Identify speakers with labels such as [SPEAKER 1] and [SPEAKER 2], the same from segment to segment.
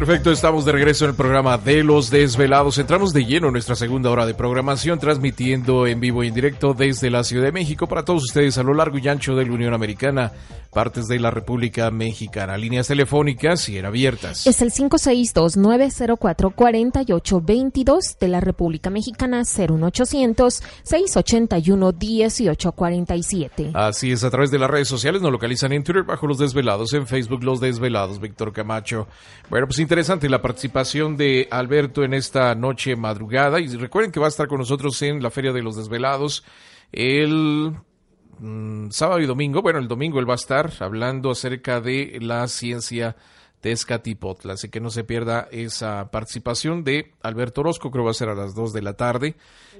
[SPEAKER 1] Perfecto, estamos de regreso en el programa de Los Desvelados. Entramos de lleno en nuestra segunda hora de programación, transmitiendo en vivo y en directo desde la Ciudad de México para todos ustedes a lo largo y ancho de la Unión Americana, partes de la República Mexicana. Líneas telefónicas y abiertas.
[SPEAKER 2] Es el 562-904-4822 de la República Mexicana, 01800-681-1847.
[SPEAKER 1] Así es, a través de las redes sociales nos localizan en Twitter bajo Los Desvelados, en Facebook Los Desvelados, Víctor Camacho. Bueno, pues interesante la participación de Alberto en esta noche madrugada y recuerden que va a estar con nosotros en la Feria de los Desvelados el mm, sábado y domingo. Bueno, el domingo él va a estar hablando acerca de la ciencia Tezcatipotla, así que no se pierda esa participación de Alberto Orozco, creo que va a ser a las 2 de la tarde,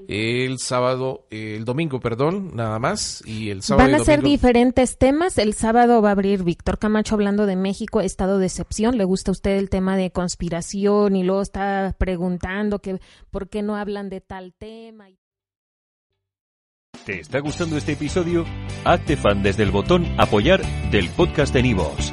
[SPEAKER 1] el sábado, el domingo, perdón, nada más, y el sábado
[SPEAKER 2] Van a
[SPEAKER 1] y
[SPEAKER 2] ser diferentes temas. El sábado va a abrir Víctor Camacho hablando de México, estado de excepción. Le gusta a usted el tema de conspiración y luego está preguntando que por qué no hablan de tal tema.
[SPEAKER 3] ¿Te está gustando este episodio? Hazte fan desde el botón Apoyar del podcast de Nivos.